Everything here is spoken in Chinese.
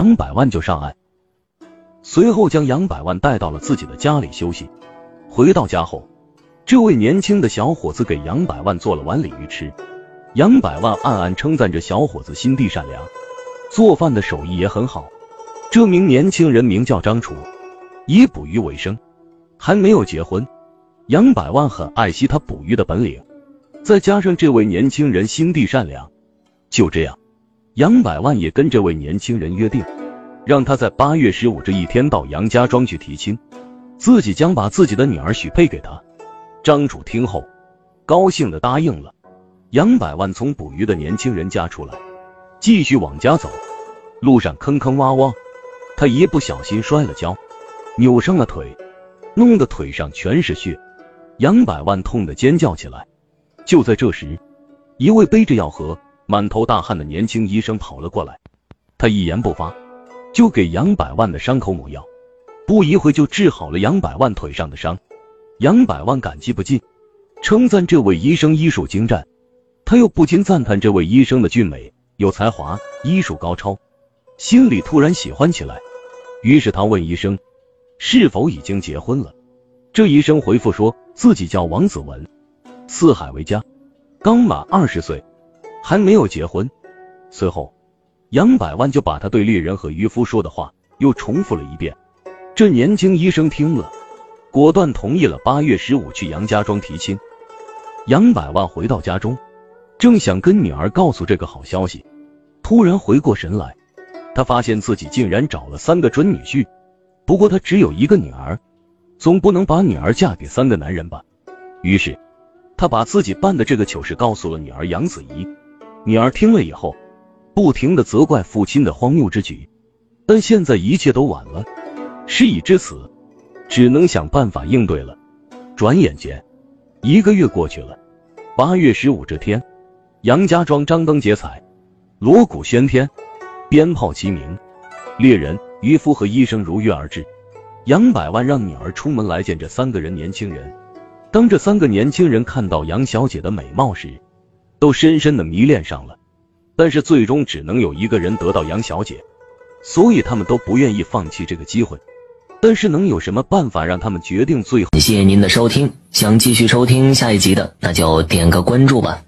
杨百万就上岸，随后将杨百万带到了自己的家里休息。回到家后，这位年轻的小伙子给杨百万做了碗鲤鱼吃。杨百万暗暗称赞着小伙子心地善良，做饭的手艺也很好。这名年轻人名叫张楚，以捕鱼为生，还没有结婚。杨百万很爱惜他捕鱼的本领，再加上这位年轻人心地善良，就这样，杨百万也跟这位年轻人约定，让他在八月十五这一天到杨家庄去提亲，自己将把自己的女儿许配给他。张楚听后，高兴的答应了。杨百万从捕鱼的年轻人家出来，继续往家走。路上坑坑洼洼，他一不小心摔了跤，扭伤了腿，弄得腿上全是血。杨百万痛得尖叫起来。就在这时，一位背着药盒、满头大汗的年轻医生跑了过来。他一言不发，就给杨百万的伤口抹药，不一会就治好了杨百万腿上的伤。杨百万感激不尽，称赞这位医生医术精湛。他又不禁赞叹这位医生的俊美、有才华、医术高超，心里突然喜欢起来。于是他问医生是否已经结婚了。这医生回复说自己叫王子文，四海为家，刚满二十岁，还没有结婚。随后，杨百万就把他对猎人和渔夫说的话又重复了一遍。这年轻医生听了，果断同意了八月十五去杨家庄提亲。杨百万回到家中。正想跟女儿告诉这个好消息，突然回过神来，他发现自己竟然找了三个准女婿。不过他只有一个女儿，总不能把女儿嫁给三个男人吧？于是他把自己办的这个糗事告诉了女儿杨子怡。女儿听了以后，不停的责怪父亲的荒谬之举。但现在一切都晚了，事已至此，只能想办法应对了。转眼间，一个月过去了。八月十五这天。杨家庄张灯结彩，锣鼓喧天，鞭炮齐鸣，猎人、渔夫和医生如约而至。杨百万让女儿出门来见这三个人年轻人。当这三个年轻人看到杨小姐的美貌时，都深深的迷恋上了。但是最终只能有一个人得到杨小姐，所以他们都不愿意放弃这个机会。但是能有什么办法让他们决定最后？谢谢您的收听，想继续收听下一集的，那就点个关注吧。